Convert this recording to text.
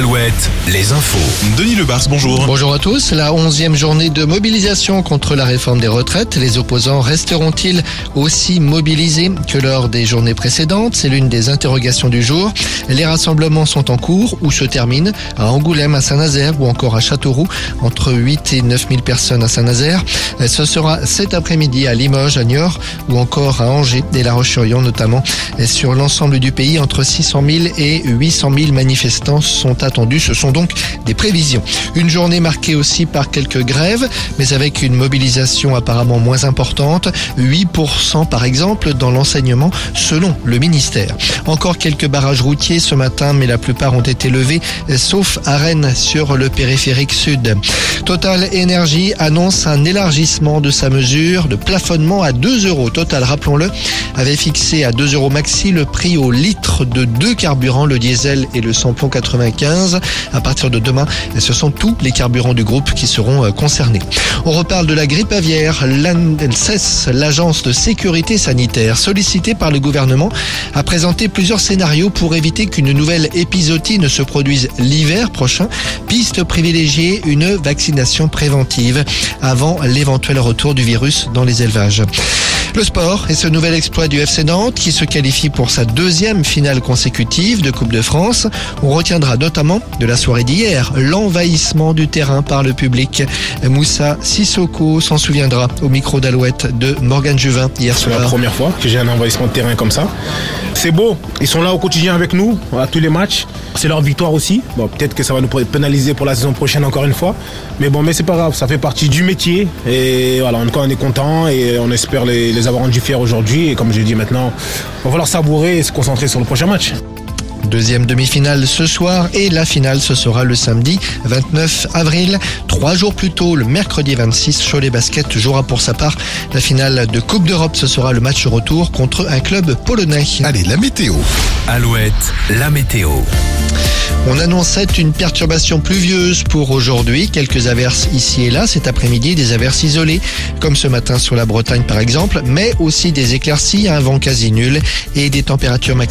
al Les infos. Denis Lebars, bonjour. Bonjour à tous. La onzième journée de mobilisation contre la réforme des retraites. Les opposants resteront-ils aussi mobilisés que lors des journées précédentes? C'est l'une des interrogations du jour. Les rassemblements sont en cours ou se terminent à Angoulême, à Saint-Nazaire ou encore à Châteauroux, entre 8 et 9 000 personnes à Saint-Nazaire. Ce sera cet après-midi à Limoges, à Niort ou encore à Angers et La Roche-sur-Yon notamment. Sur l'ensemble du pays, entre 600 000 et 800 000 manifestants sont attendus. Ce sont donc des prévisions. Une journée marquée aussi par quelques grèves, mais avec une mobilisation apparemment moins importante. 8% par exemple dans l'enseignement selon le ministère. Encore quelques barrages routiers ce matin, mais la plupart ont été levés, sauf à Rennes sur le périphérique sud. Total Energy annonce un élargissement de sa mesure de plafonnement à 2 euros. Total, rappelons-le, avait fixé à 2 euros maxi le prix au litre de deux carburants, le diesel et le samplon 95. À partir de demain, ce sont tous les carburants du groupe qui seront euh, concernés. On reparle de la grippe aviaire. L'ANSES, l'agence de sécurité sanitaire, sollicitée par le gouvernement, a présenté plusieurs scénarios pour éviter qu'une nouvelle épisodie ne se produise l'hiver prochain. Piste privilégiée, une vaccination préventive avant l'éventuel retour du virus dans les élevages. Le sport et ce nouvel exploit du FC Nantes qui se qualifie pour sa deuxième finale consécutive de Coupe de France. On retiendra notamment de la soirée d'hier l'envahissement du terrain par le public. Moussa Sissoko s'en souviendra au micro d'Alouette de Morgan Juvin hier C'est la soir. première fois que j'ai un envahissement de terrain comme ça. C'est beau, ils sont là au quotidien avec nous, à tous les matchs. C'est leur victoire aussi. Bon, peut-être que ça va nous pénaliser pour la saison prochaine encore une fois. Mais bon, mais c'est pas grave, ça fait partie du métier. Et voilà, en tout cas, on est content et on espère les, avoir rendus fiers aujourd'hui. Et comme j'ai dit maintenant, il va falloir savourer et se concentrer sur le prochain match. Deuxième demi-finale ce soir et la finale ce sera le samedi 29 avril. Trois jours plus tôt, le mercredi 26, Cholet Basket jouera pour sa part la finale de Coupe d'Europe. Ce sera le match retour contre un club polonais. Allez, la météo. Alouette, la météo. On annonçait une perturbation pluvieuse pour aujourd'hui. Quelques averses ici et là cet après-midi, des averses isolées, comme ce matin sur la Bretagne par exemple, mais aussi des éclaircies, un vent quasi nul et des températures maximales.